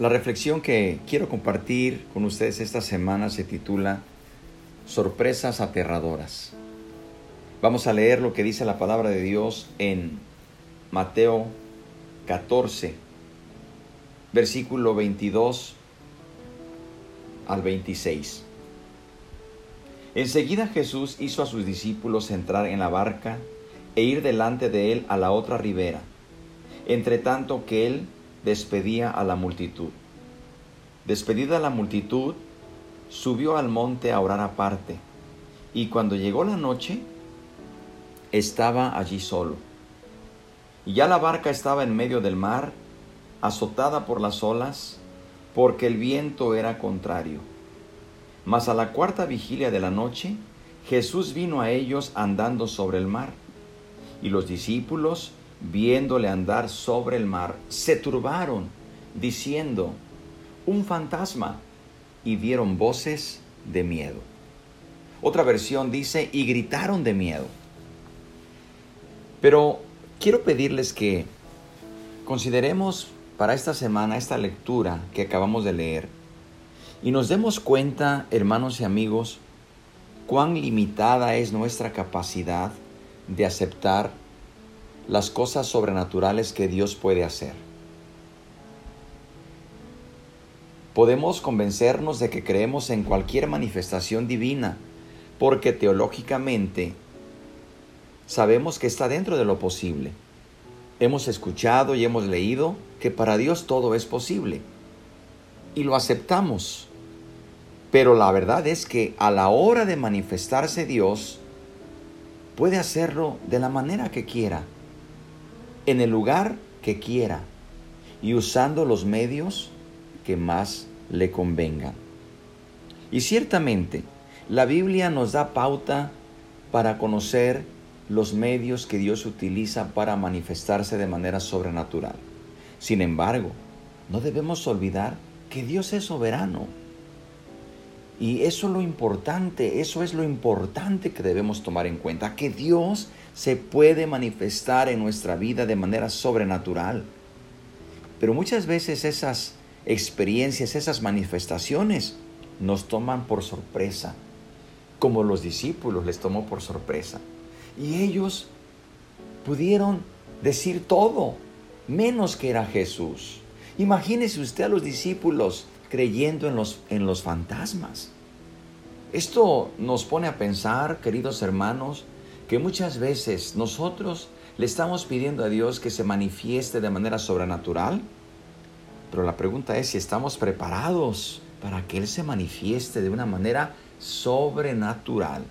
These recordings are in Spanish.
La reflexión que quiero compartir con ustedes esta semana se titula Sorpresas aterradoras. Vamos a leer lo que dice la palabra de Dios en Mateo 14, versículo 22 al 26. Enseguida Jesús hizo a sus discípulos entrar en la barca e ir delante de él a la otra ribera, entre tanto que él despedía a la multitud. Despedida la multitud, subió al monte a orar aparte, y cuando llegó la noche, estaba allí solo. Y ya la barca estaba en medio del mar, azotada por las olas, porque el viento era contrario. Mas a la cuarta vigilia de la noche, Jesús vino a ellos andando sobre el mar, y los discípulos viéndole andar sobre el mar, se turbaron, diciendo, un fantasma, y dieron voces de miedo. Otra versión dice, y gritaron de miedo. Pero quiero pedirles que consideremos para esta semana esta lectura que acabamos de leer y nos demos cuenta, hermanos y amigos, cuán limitada es nuestra capacidad de aceptar las cosas sobrenaturales que Dios puede hacer. Podemos convencernos de que creemos en cualquier manifestación divina, porque teológicamente sabemos que está dentro de lo posible. Hemos escuchado y hemos leído que para Dios todo es posible. Y lo aceptamos. Pero la verdad es que a la hora de manifestarse Dios, puede hacerlo de la manera que quiera en el lugar que quiera y usando los medios que más le convengan. Y ciertamente, la Biblia nos da pauta para conocer los medios que Dios utiliza para manifestarse de manera sobrenatural. Sin embargo, no debemos olvidar que Dios es soberano. Y eso es lo importante, eso es lo importante que debemos tomar en cuenta, que Dios se puede manifestar en nuestra vida de manera sobrenatural. Pero muchas veces esas experiencias, esas manifestaciones nos toman por sorpresa, como los discípulos les tomó por sorpresa. Y ellos pudieron decir todo, menos que era Jesús. Imagínese usted a los discípulos creyendo en los, en los fantasmas. Esto nos pone a pensar, queridos hermanos, que muchas veces nosotros le estamos pidiendo a Dios que se manifieste de manera sobrenatural, pero la pregunta es si estamos preparados para que Él se manifieste de una manera sobrenatural.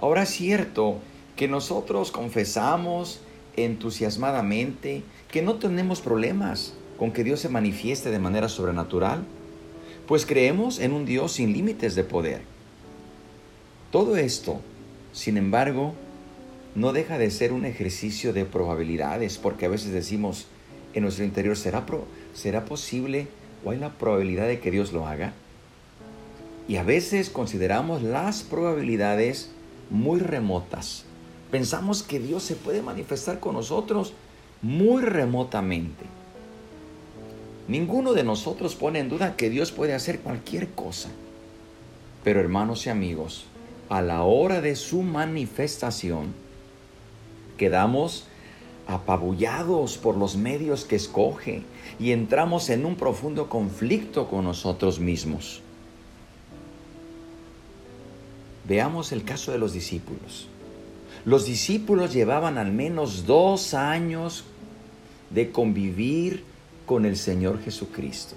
Ahora es cierto que nosotros confesamos entusiasmadamente que no tenemos problemas con que Dios se manifieste de manera sobrenatural, pues creemos en un Dios sin límites de poder. Todo esto sin embargo, no deja de ser un ejercicio de probabilidades, porque a veces decimos en nuestro interior, ¿será, ¿será posible o hay la probabilidad de que Dios lo haga? Y a veces consideramos las probabilidades muy remotas. Pensamos que Dios se puede manifestar con nosotros muy remotamente. Ninguno de nosotros pone en duda que Dios puede hacer cualquier cosa. Pero hermanos y amigos, a la hora de su manifestación, quedamos apabullados por los medios que escoge y entramos en un profundo conflicto con nosotros mismos. Veamos el caso de los discípulos. Los discípulos llevaban al menos dos años de convivir con el Señor Jesucristo.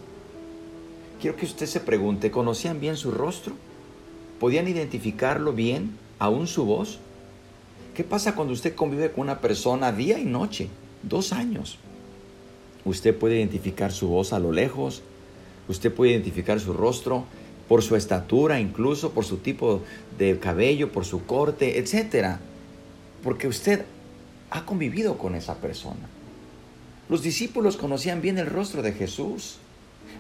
Quiero que usted se pregunte, ¿conocían bien su rostro? ¿Podían identificarlo bien, aún su voz? ¿Qué pasa cuando usted convive con una persona día y noche? Dos años. Usted puede identificar su voz a lo lejos, usted puede identificar su rostro por su estatura, incluso por su tipo de cabello, por su corte, etc. Porque usted ha convivido con esa persona. Los discípulos conocían bien el rostro de Jesús.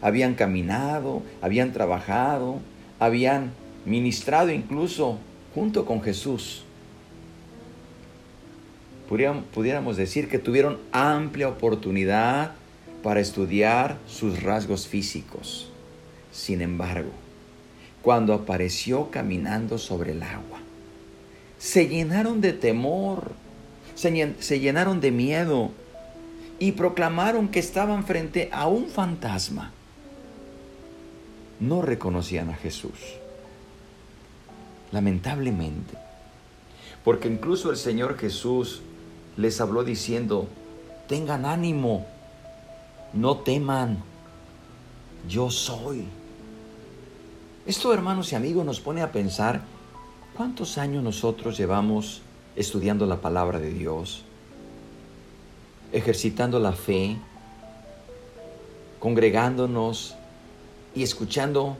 Habían caminado, habían trabajado, habían ministrado incluso junto con Jesús. Pudiéramos decir que tuvieron amplia oportunidad para estudiar sus rasgos físicos. Sin embargo, cuando apareció caminando sobre el agua, se llenaron de temor, se, llenaron de miedo y proclamaron que estaban frente a un fantasma. No reconocían a Jesús. Lamentablemente. Porque incluso el Señor Jesús les habló diciendo, tengan ánimo, no teman, yo soy. Esto, hermanos y amigos, nos pone a pensar cuántos años nosotros llevamos estudiando la palabra de Dios, ejercitando la fe, congregándonos y escuchando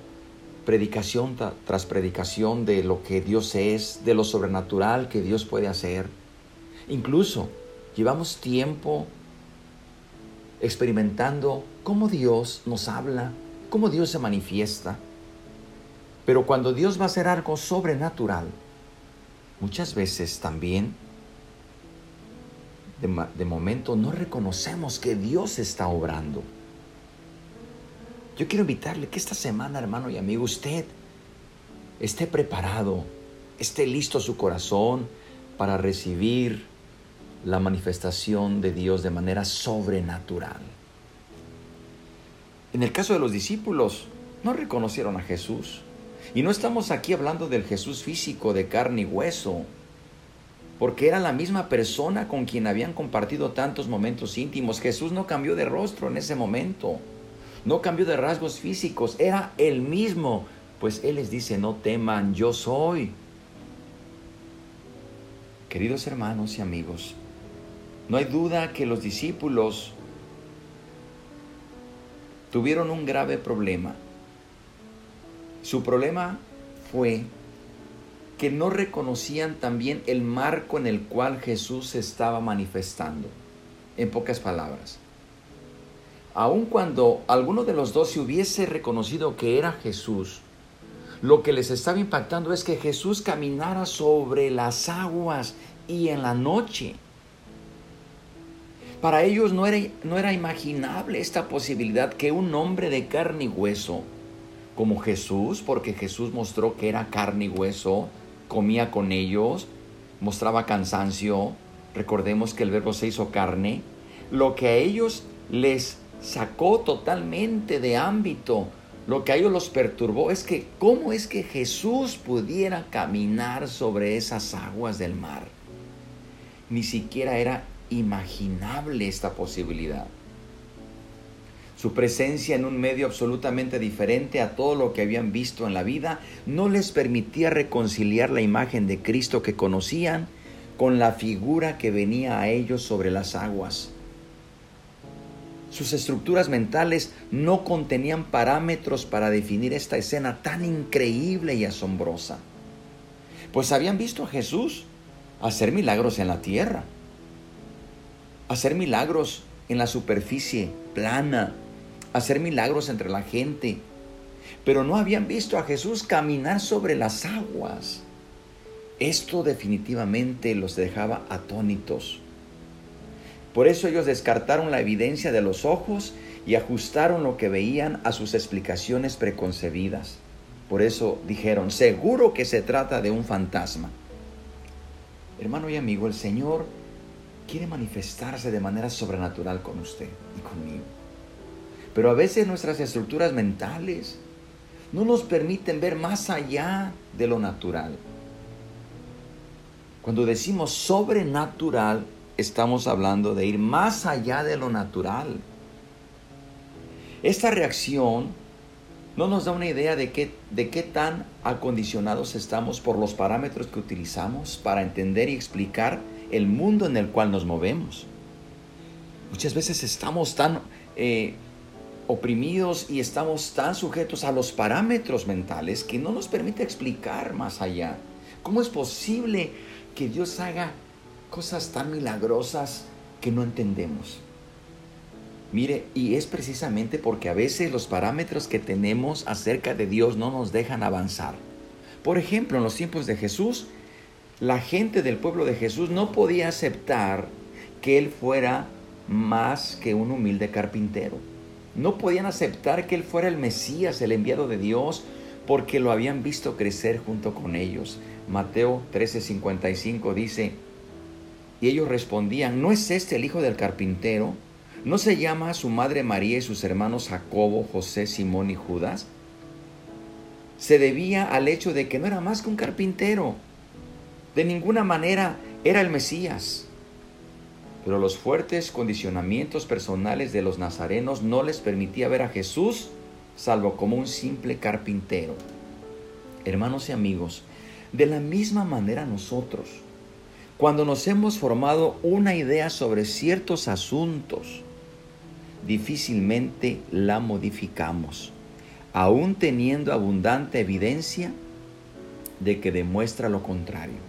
predicación tras predicación de lo que Dios es, de lo sobrenatural que Dios puede hacer. Incluso llevamos tiempo experimentando cómo Dios nos habla, cómo Dios se manifiesta. Pero cuando Dios va a hacer algo sobrenatural, muchas veces también de, de, momento no reconocemos que Dios está obrando. Yo quiero invitarle que esta semana, hermano y amigo, usted esté preparado, esté listo su corazón para recibir la manifestación de Dios de manera sobrenatural. En el caso de los discípulos, no reconocieron a Jesús. Y no estamos aquí hablando del Jesús físico de carne y hueso, porque era la misma persona con quien habían compartido tantos momentos íntimos. Jesús no cambió de rostro en ese momento, no cambió de rasgos físicos, era el mismo, pues Él les dice, no teman, yo soy. Queridos hermanos y amigos, no hay duda que los discípulos tuvieron un grave problema. Su problema fue que no reconocían también el marco en el cual Jesús se estaba manifestando. En pocas palabras, aun cuando alguno de los dos se hubiese reconocido que era Jesús, lo que les estaba impactando es que Jesús caminara sobre las aguas y en la noche. Para ellos no era, no era imaginable esta posibilidad que un hombre de carne y hueso, como Jesús, porque Jesús mostró que era carne y hueso, comía con ellos, mostraba cansancio, recordemos que el verbo se hizo carne, lo que a ellos les sacó totalmente de ámbito, lo que a ellos los perturbó es que cómo es que Jesús pudiera caminar sobre esas aguas del mar. Ni siquiera era imaginable esta posibilidad. Su presencia en un medio absolutamente diferente a todo lo que habían visto en la vida no les permitía reconciliar la imagen de Cristo que conocían con la figura que venía a ellos sobre las aguas. Sus estructuras mentales no contenían parámetros para definir esta escena tan increíble y asombrosa, pues habían visto a Jesús hacer milagros en la tierra hacer milagros en la superficie plana, hacer milagros entre la gente, pero no habían visto a Jesús caminar sobre las aguas. Esto definitivamente los dejaba atónitos. Por eso ellos descartaron la evidencia de los ojos y ajustaron lo que veían a sus explicaciones preconcebidas. Por eso dijeron, seguro que se trata de un fantasma. Hermano y amigo, el Señor quiere manifestarse de manera sobrenatural con usted y conmigo. Pero a veces nuestras estructuras mentales no nos permiten ver más allá de lo natural. Cuando decimos sobrenatural, estamos hablando de ir más allá de lo natural. Esta reacción no nos da una idea de qué, de qué tan acondicionados estamos por los parámetros que utilizamos para entender y explicar el mundo en el cual nos movemos. Muchas veces estamos tan eh, oprimidos y estamos tan sujetos a los parámetros mentales que no nos permite explicar más allá. ¿Cómo es posible que Dios haga cosas tan milagrosas que no entendemos? Mire, y es precisamente porque a veces los parámetros que tenemos acerca de Dios no nos dejan avanzar. Por ejemplo, en los tiempos de Jesús, la gente del pueblo de Jesús no podía aceptar que Él fuera más que un humilde carpintero. No podían aceptar que él fuera el Mesías, el enviado de Dios, porque lo habían visto crecer junto con ellos. Mateo 13:55 dice, y ellos respondían, ¿no es este el hijo del carpintero? ¿No se llama su madre María y sus hermanos Jacobo, José, Simón y Judas? Se debía al hecho de que no era más que un carpintero. De ninguna manera era el Mesías. Pero los fuertes condicionamientos personales de los nazarenos no les permitía ver a Jesús salvo como un simple carpintero. Hermanos y amigos, de la misma manera nosotros, cuando nos hemos formado una idea sobre ciertos asuntos, difícilmente la modificamos, aún teniendo abundante evidencia de que demuestra lo contrario.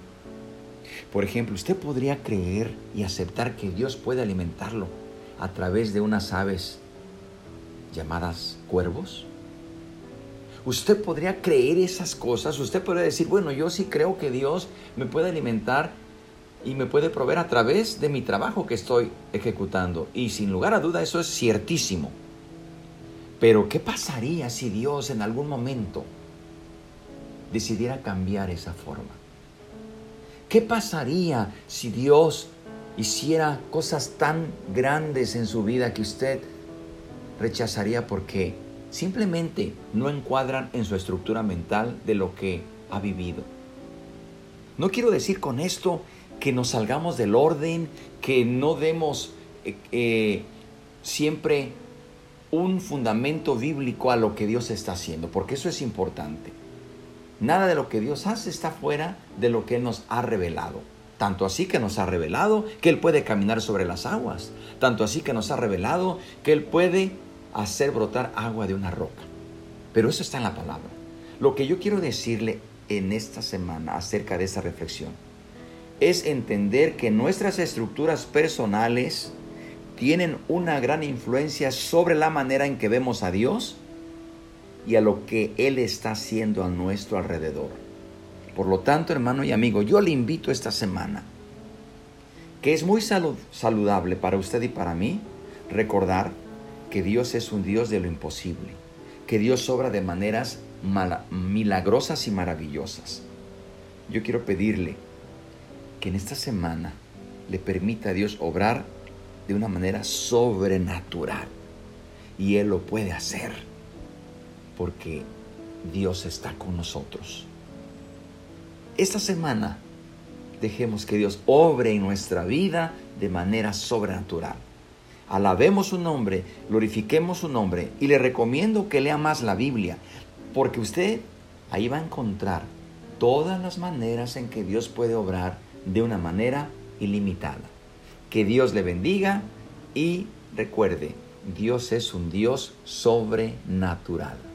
Por ejemplo, usted podría creer y aceptar que Dios puede alimentarlo a través de unas aves llamadas cuervos. Usted podría creer esas cosas, usted podría decir, bueno, yo sí creo que Dios me puede alimentar y me puede proveer a través de mi trabajo que estoy ejecutando. Y sin lugar a duda eso es ciertísimo. Pero ¿qué pasaría si Dios en algún momento decidiera cambiar esa forma? ¿Qué pasaría si Dios hiciera cosas tan grandes en su vida que usted rechazaría porque simplemente no encuadran en su estructura mental de lo que ha vivido? No quiero decir con esto que nos salgamos del orden, que no demos eh, eh, siempre un fundamento bíblico a lo que Dios está haciendo, porque eso es importante. Nada de lo que Dios hace está fuera de lo que Él nos ha revelado. Tanto así que nos ha revelado que Él puede caminar sobre las aguas. Tanto así que nos ha revelado que Él puede hacer brotar agua de una roca. Pero eso está en la palabra. Lo que yo quiero decirle en esta semana acerca de esa reflexión es entender que nuestras estructuras personales tienen una gran influencia sobre la manera en que vemos a Dios y a lo que Él está haciendo a nuestro alrededor. Por lo tanto, hermano y amigo, yo le invito esta semana, que es muy saludable para usted y para mí, recordar que Dios es un Dios de lo imposible, que Dios obra de maneras milagrosas y maravillosas. Yo quiero pedirle que en esta semana le permita a Dios obrar de una manera sobrenatural. Y Él lo puede hacer porque Dios está con nosotros. Esta semana dejemos que Dios obre en nuestra vida de manera sobrenatural. Alabemos su nombre, glorifiquemos su nombre y le recomiendo que lea más la Biblia, porque usted ahí va a encontrar todas las maneras en que Dios puede obrar de una manera ilimitada. Que Dios le bendiga y recuerde, Dios es un Dios sobrenatural.